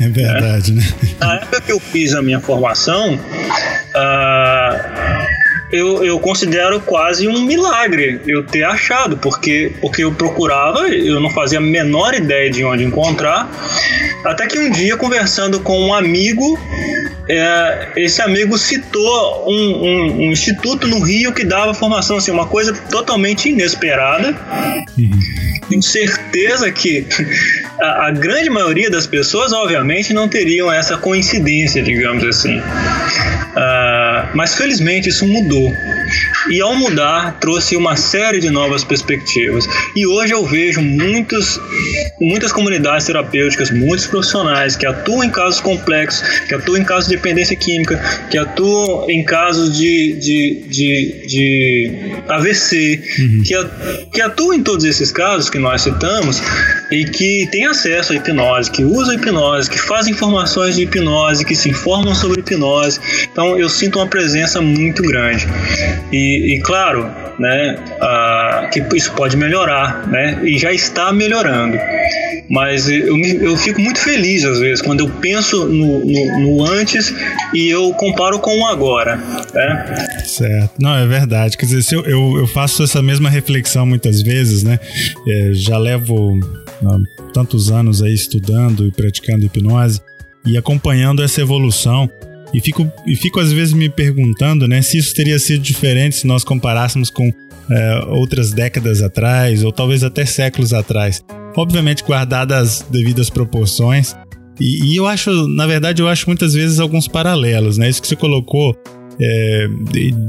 É verdade, né? né? Na época que eu fiz a minha formação, uh, eu, eu considero quase um milagre eu ter achado, porque, porque eu procurava, eu não fazia a menor ideia de onde encontrar, até que um dia, conversando com um amigo, é, esse amigo citou um, um, um, instituto no Rio que dava formação, assim, uma coisa totalmente inesperada. Uhum. Tenho certeza que a, a, grande maioria das pessoas, obviamente, não teriam essa coincidência, digamos assim. Uh, mas felizmente isso mudou. E ao mudar, trouxe uma série de novas perspectivas. E hoje eu vejo muitos, muitas comunidades terapêuticas, muitos profissionais que atuam em casos complexos, que atuam em casos de dependência química, que atuam em casos de, de, de, de AVC, uhum. que, que atuam em todos esses casos que nós citamos e que têm acesso à hipnose, que usam hipnose, que fazem informações de hipnose, que se informam sobre hipnose. Então eu sinto uma presença muito grande. E, e claro, né, uh, que isso pode melhorar, né, e já está melhorando. Mas eu, eu fico muito feliz às vezes quando eu penso no, no, no antes e eu comparo com o agora. Né? Certo, não, é verdade. Quer dizer, eu, eu, eu faço essa mesma reflexão muitas vezes, né? É, já levo tantos anos aí estudando e praticando hipnose e acompanhando essa evolução. E fico, e fico às vezes me perguntando né, se isso teria sido diferente se nós comparássemos com é, outras décadas atrás, ou talvez até séculos atrás. Obviamente, guardadas as devidas proporções. E, e, eu acho, na verdade, eu acho muitas vezes alguns paralelos, né? Isso que você colocou é,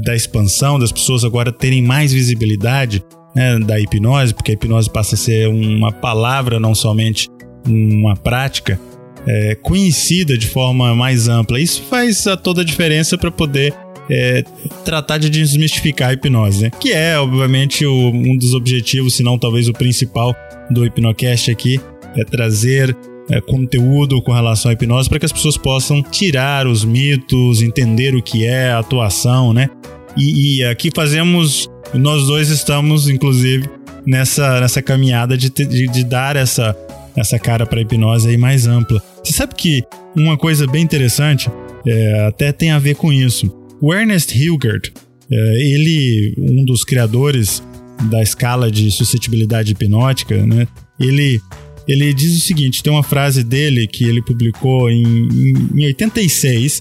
da expansão, das pessoas agora terem mais visibilidade né, da hipnose, porque a hipnose passa a ser uma palavra, não somente uma prática é, conhecida de forma mais ampla. Isso faz a toda a diferença para poder é, tratar de desmistificar a hipnose, né? que é, obviamente, o, um dos objetivos, se não talvez o principal do Hipnocast aqui, é trazer é, conteúdo com relação à hipnose para que as pessoas possam tirar os mitos, entender o que é a atuação, né? E, e aqui fazemos, nós dois estamos, inclusive, nessa, nessa caminhada de, de, de dar essa, essa cara para a hipnose aí mais ampla. Você sabe que uma coisa bem interessante é, até tem a ver com isso. O Ernest Hilgert, é, ele, um dos criadores da escala de suscetibilidade hipnótica, né? Ele, ele diz o seguinte: tem uma frase dele que ele publicou em, em, em 86.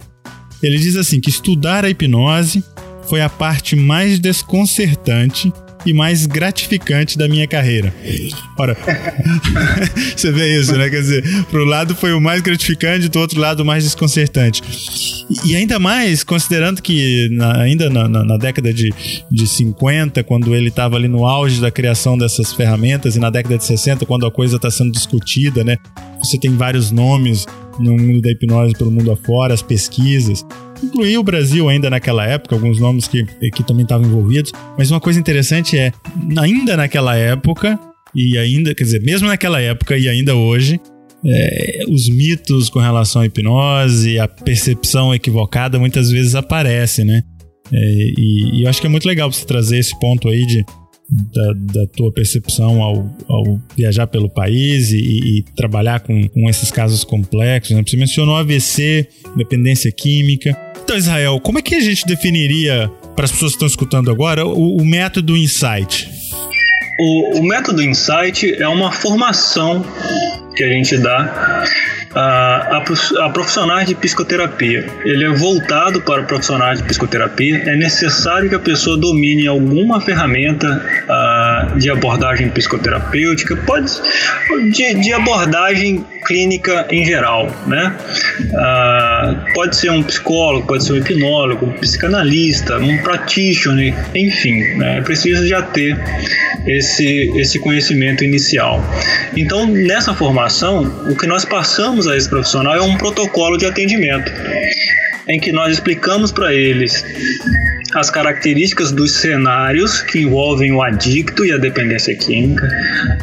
Ele diz assim: que estudar a hipnose foi a parte mais desconcertante e mais gratificante da minha carreira. Ora, você vê isso, né? Quer dizer, pro lado foi o mais gratificante, do outro lado o mais desconcertante. E ainda mais, considerando que na, ainda na, na, na, década de, de 50, quando ele estava ali no auge da criação dessas ferramentas, e na década de 60, quando a coisa está sendo discutida, né? Você tem vários nomes no mundo da hipnose pelo mundo afora, as pesquisas incluía o Brasil ainda naquela época, alguns nomes que, que também estavam envolvidos. Mas uma coisa interessante é, ainda naquela época, e ainda, quer dizer, mesmo naquela época e ainda hoje, é, os mitos com relação à hipnose, a percepção equivocada muitas vezes aparece, né? É, e, e, eu acho que é muito legal você trazer esse ponto aí de, da, da tua percepção ao, ao, viajar pelo país e, e trabalhar com, com, esses casos complexos. Né? Você mencionou AVC, dependência química. Então, Israel, como é que a gente definiria, para as pessoas que estão escutando agora, o, o método Insight? O, o, método Insight é uma formação que a gente dá a, a, profissionais de psicoterapia. Ele é voltado para profissionais de psicoterapia. É necessário que a pessoa domine alguma ferramenta de abordagem psicoterapêutica, pode de, de abordagem clínica em geral, né? Uh, pode ser um psicólogo, pode ser um hipnólogo, um psicanalista, um practitioner, enfim, né? precisa já ter esse, esse conhecimento inicial. Então, nessa formação, o que nós passamos a esse profissional é um protocolo de atendimento, em que nós explicamos para eles as características dos cenários que envolvem o adicto e a dependência química.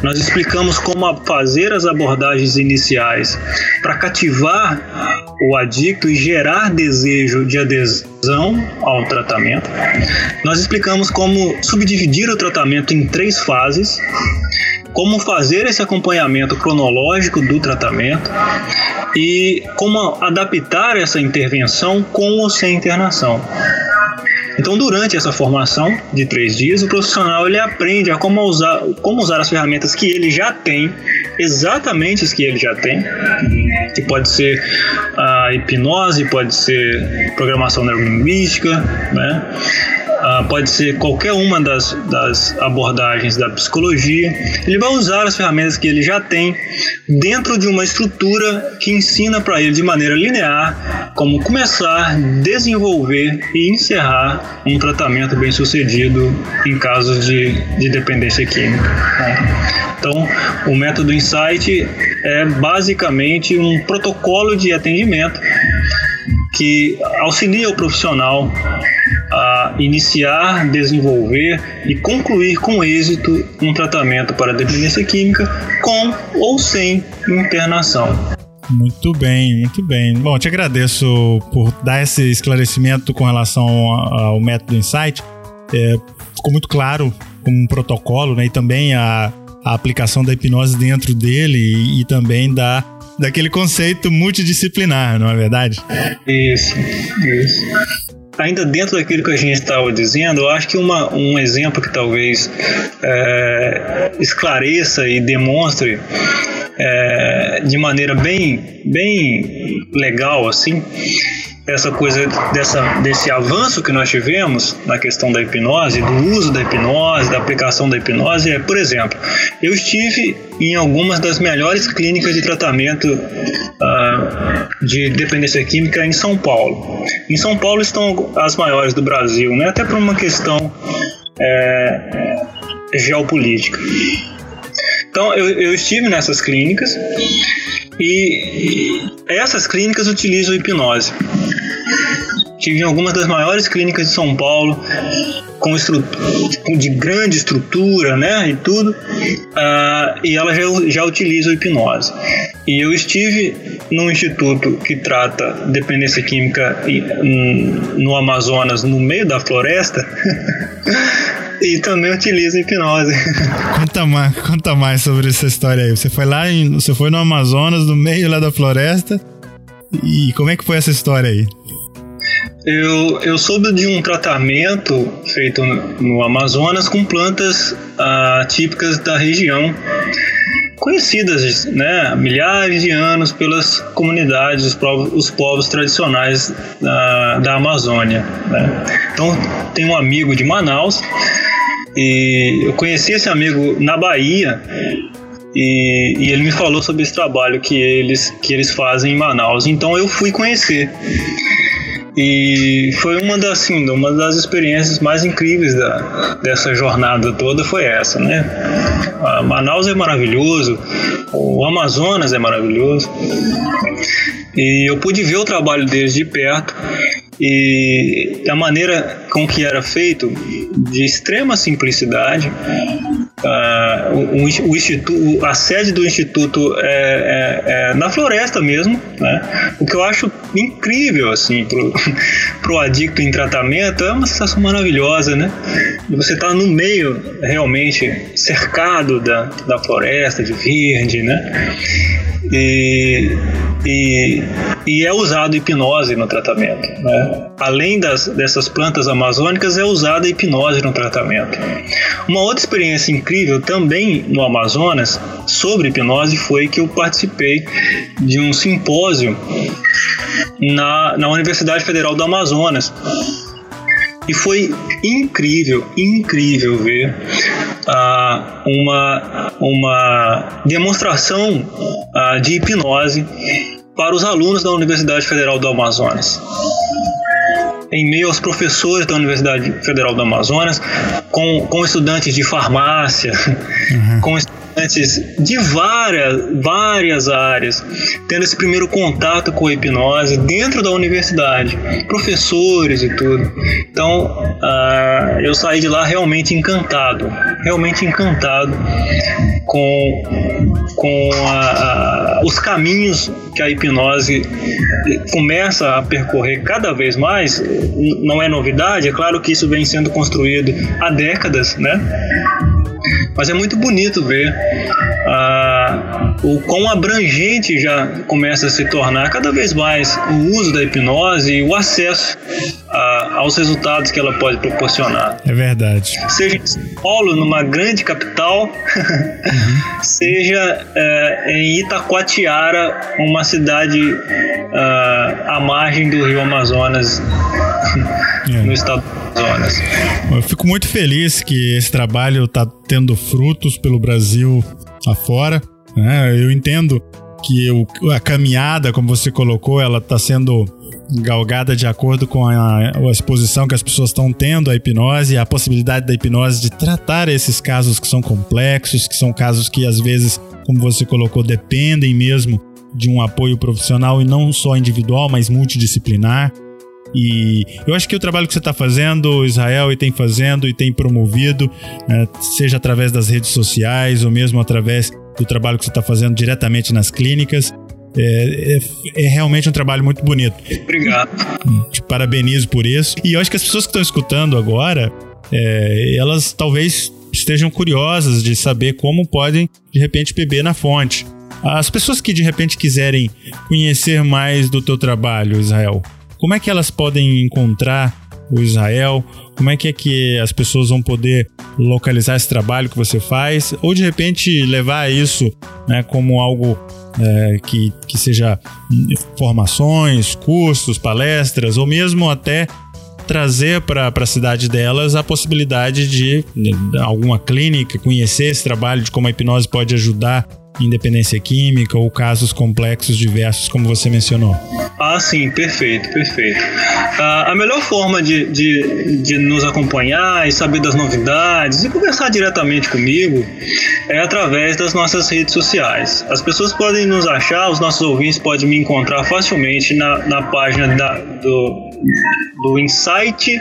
Nós explicamos como fazer as abordagens iniciais para cativar o adicto e gerar desejo de adesão ao tratamento. Nós explicamos como subdividir o tratamento em três fases como fazer esse acompanhamento cronológico do tratamento e como adaptar essa intervenção com ou sem internação. Então, durante essa formação de três dias, o profissional ele aprende a como usar, como usar as ferramentas que ele já tem, exatamente as que ele já tem, que pode ser a hipnose, pode ser programação neurolinguística, né? Uh, pode ser qualquer uma das, das abordagens da psicologia. Ele vai usar as ferramentas que ele já tem dentro de uma estrutura que ensina para ele de maneira linear como começar, desenvolver e encerrar um tratamento bem sucedido em casos de, de dependência química. Né? Então, o método Insight é basicamente um protocolo de atendimento que auxilia o profissional a iniciar, desenvolver e concluir com êxito um tratamento para dependência química com ou sem internação. Muito bem, muito bem. Bom, te agradeço por dar esse esclarecimento com relação ao método Insight. É, ficou muito claro como um protocolo, né? E também a, a aplicação da hipnose dentro dele e, e também da daquele conceito multidisciplinar, não é verdade? Isso, isso. Ainda dentro daquilo que a gente estava dizendo, eu acho que uma, um exemplo que talvez é, esclareça e demonstre é, de maneira bem, bem legal assim essa coisa dessa, desse avanço que nós tivemos na questão da hipnose, do uso da hipnose, da aplicação da hipnose, é, por exemplo, eu estive em algumas das melhores clínicas de tratamento uh, de dependência química em São Paulo. Em São Paulo estão as maiores do Brasil, né? até por uma questão é, geopolítica. Então, eu, eu estive nessas clínicas e essas clínicas utilizam hipnose. Tive em algumas das maiores clínicas de São Paulo, com de grande estrutura, né, e tudo, uh, e ela já, já utiliza hipnose. E eu estive num instituto que trata dependência química no Amazonas, no meio da floresta, e também utiliza hipnose. Conta mais, conta mais sobre essa história aí. Você foi lá, em, você foi no Amazonas, no meio lá da floresta, e como é que foi essa história aí? Eu, eu soube de um tratamento feito no Amazonas com plantas ah, típicas da região, conhecidas né, há milhares de anos pelas comunidades, os povos, os povos tradicionais da, da Amazônia. Né? Então, tem um amigo de Manaus e eu conheci esse amigo na Bahia e, e, ele me falou sobre esse trabalho que eles, que eles fazem em Manaus. Então eu fui conhecer. E foi uma das, assim, uma das experiências mais incríveis da, dessa jornada toda foi essa, né? A Manaus é maravilhoso, o Amazonas é maravilhoso. E eu pude ver o trabalho deles de perto e a maneira com que era feito, de extrema simplicidade, Uh, o, o, instituto, a sede do instituto é, é, é, na floresta mesmo, né? O que eu acho incrível assim pro, pro adicto em tratamento é uma sensação maravilhosa, né? Você está no meio realmente cercado da, da floresta de verde, né? E, e, e, é usado hipnose no tratamento. Né? Além das, dessas plantas amazônicas, é usada hipnose no tratamento. Uma outra experiência incrível também no Amazonas sobre hipnose foi que eu participei de um simpósio na, na Universidade Federal do Amazonas. E foi incrível, incrível ver uh, uma, uma demonstração uh, de hipnose para os alunos da Universidade Federal do Amazonas em meio aos professores da Universidade Federal do Amazonas, com, com estudantes de farmácia, uhum. com estudantes de várias, várias áreas, tendo esse primeiro contato com a hipnose dentro da universidade, professores e tudo. Então, uh, eu saí de lá realmente encantado, realmente encantado com, com a, a, os caminhos que a hipnose começa a percorrer cada vez mais. Não é novidade, é claro que isso vem sendo construído há décadas, né? Mas é muito bonito ver ah, o quão abrangente já começa a se tornar cada vez mais o uso da hipnose e o acesso ah, aos resultados que ela pode proporcionar. É verdade. Seja em São Paulo, numa grande capital, uhum. seja eh, em Itacoatiara, uma cidade ah, à margem do rio Amazonas, é. no estado Eu fico muito feliz que esse trabalho está tendo frutos pelo Brasil afora. Né? Eu entendo que o, a caminhada, como você colocou, ela está sendo galgada de acordo com a, a exposição que as pessoas estão tendo à hipnose, a possibilidade da hipnose de tratar esses casos que são complexos, que são casos que às vezes, como você colocou, dependem mesmo de um apoio profissional e não só individual, mas multidisciplinar. E eu acho que o trabalho que você está fazendo, Israel, e tem fazendo e tem promovido, né, seja através das redes sociais ou mesmo através do trabalho que você está fazendo diretamente nas clínicas, é, é, é, realmente um trabalho muito bonito. Obrigado. Te parabenizo por isso. E eu acho que as pessoas que estão escutando agora, é, elas talvez estejam curiosas de saber como podem, de repente, beber na fonte. As pessoas que de repente quiserem conhecer mais do teu trabalho, Israel, como é que elas podem encontrar o Israel? Como é que é que as pessoas vão poder localizar esse trabalho que você faz? Ou de repente levar isso né, como algo é, que, que seja formações, cursos, palestras, ou mesmo até trazer para a cidade delas a possibilidade de, de alguma clínica conhecer esse trabalho, de como a hipnose pode ajudar independência química ou casos complexos diversos, como você mencionou. Ah, sim, perfeito, perfeito. Ah, a melhor forma de, de, de nos acompanhar e saber das novidades e conversar diretamente comigo é através das nossas redes sociais. As pessoas podem nos achar, os nossos ouvintes podem me encontrar facilmente na, na página da, do, do Insight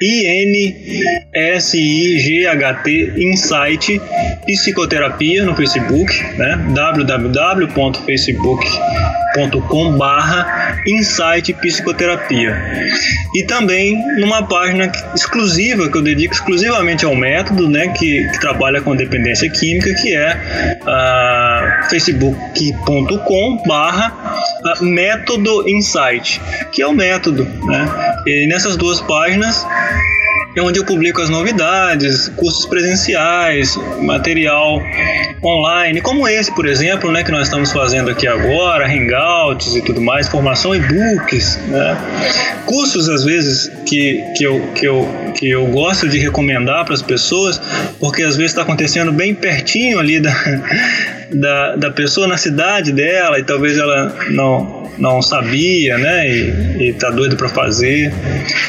I-N-S-I-G-H-T Insight Psicoterapia no Facebook, né? www.facebook.com barra Insight Psicoterapia. E também numa página exclusiva, que eu dedico exclusivamente ao método, né? Que, que trabalha com dependência química, que é uh, facebook.com barra uh, Método Insight, que é o método, né? E nessas duas páginas é onde eu publico as novidades, cursos presenciais, material online, como esse, por exemplo, né, que nós estamos fazendo aqui agora, hangouts e tudo mais, formação e-books, né? cursos às vezes que, que, eu, que, eu, que eu gosto de recomendar para as pessoas, porque às vezes está acontecendo bem pertinho ali da, da, da pessoa na cidade dela e talvez ela não não sabia, né? E, está doido para fazer.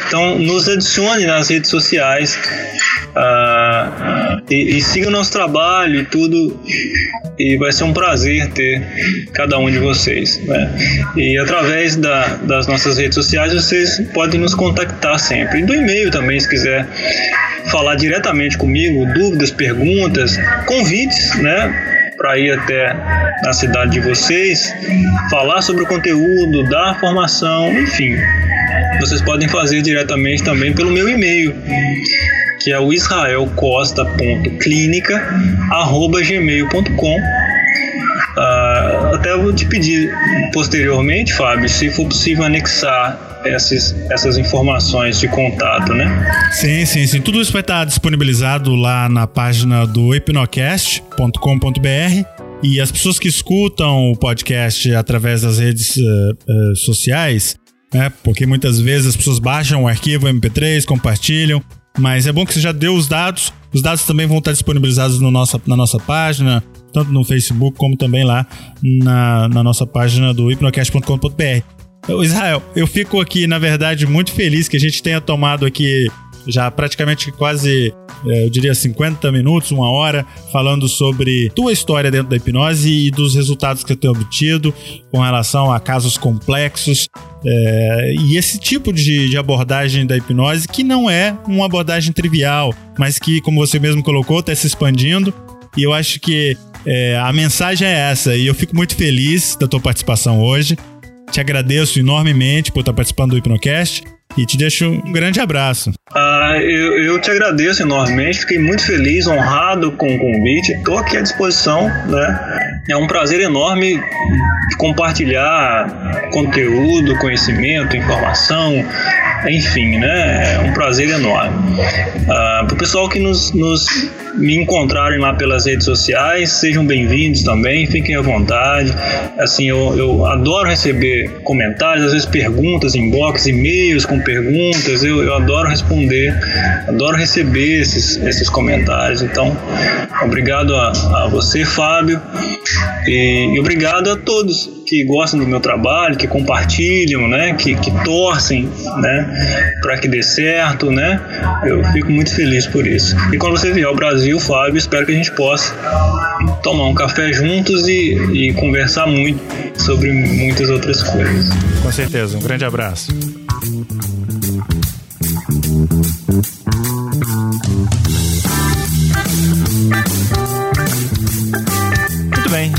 Então, nos adicione nas redes sociais uh, e, e siga o nosso trabalho e tudo. E vai ser um prazer ter cada um de vocês. Né? E através da, das nossas redes sociais vocês podem nos contactar sempre. E do e-mail também, se quiser falar diretamente comigo, dúvidas, perguntas, convites, né? Para ir até a cidade de vocês, falar sobre o conteúdo, dar formação, enfim. Vocês podem fazer diretamente também pelo meu e-mail, que é o israelcosta.clinica@gmail.com. Uh, até vou te pedir posteriormente, Fábio, se for possível anexar essas, essas informações de contato, né? Sim, sim, sim. Tudo isso vai estar disponibilizado lá na página do hipnocast.com.br e as pessoas que escutam o podcast através das redes uh, uh, sociais, né? Porque muitas vezes as pessoas baixam o arquivo MP3, compartilham, mas é bom que você já deu os dados. Os dados também vão estar disponibilizados no nossa, na nossa página, tanto no Facebook como também lá na, na nossa página do hipnocast.com.br. Israel, eu fico aqui, na verdade, muito feliz que a gente tenha tomado aqui já praticamente quase, é, eu diria 50 minutos, uma hora, falando sobre tua história dentro da hipnose e dos resultados que eu tenho obtido com relação a casos complexos. É, e esse tipo de, de, abordagem da hipnose, que não é uma abordagem trivial, mas que, como você mesmo colocou, está se expandindo. E eu acho que é, a mensagem é essa. E eu fico muito feliz da tua participação hoje. Te agradeço enormemente por estar participando do Hipnocast e te deixo um grande abraço. Ah, eu, eu te agradeço enormemente, fiquei muito feliz, honrado com o convite, estou aqui à disposição, né? É um prazer enorme compartilhar conteúdo, conhecimento, informação, enfim, né? É um prazer enorme. Ah, Para o pessoal que nos, nos me encontrarem lá pelas redes sociais, sejam bem-vindos também, fiquem à vontade. Assim, eu, eu adoro receber comentários, às vezes perguntas, inbox, e-mails com perguntas, eu, eu adoro responder, adoro receber esses, esses comentários. Então, obrigado a, a você, Fábio, e, e obrigado a todos que gostam do meu trabalho, que compartilham, né, que, que torcem, né, para que dê certo, né. Eu fico muito feliz por isso. E quando você vier ao Brasil, Fábio, espero que a gente possa tomar um café juntos e, e conversar muito sobre muitas outras coisas. Com certeza. Um grande abraço.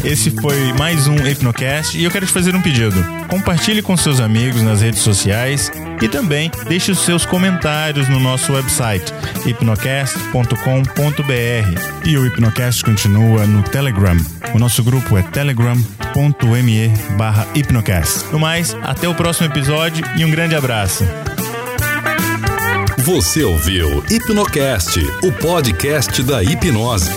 Esse foi mais um Hipnocast e eu quero te fazer um pedido. Compartilhe com seus amigos nas redes sociais e também deixe os seus comentários no nosso website hipnocast.com.br. E o Hipnocast continua no Telegram. O nosso grupo é telegram.me barra hipnocast. No mais, até o próximo episódio e um grande abraço. Você ouviu Hipnocast, o podcast da hipnose.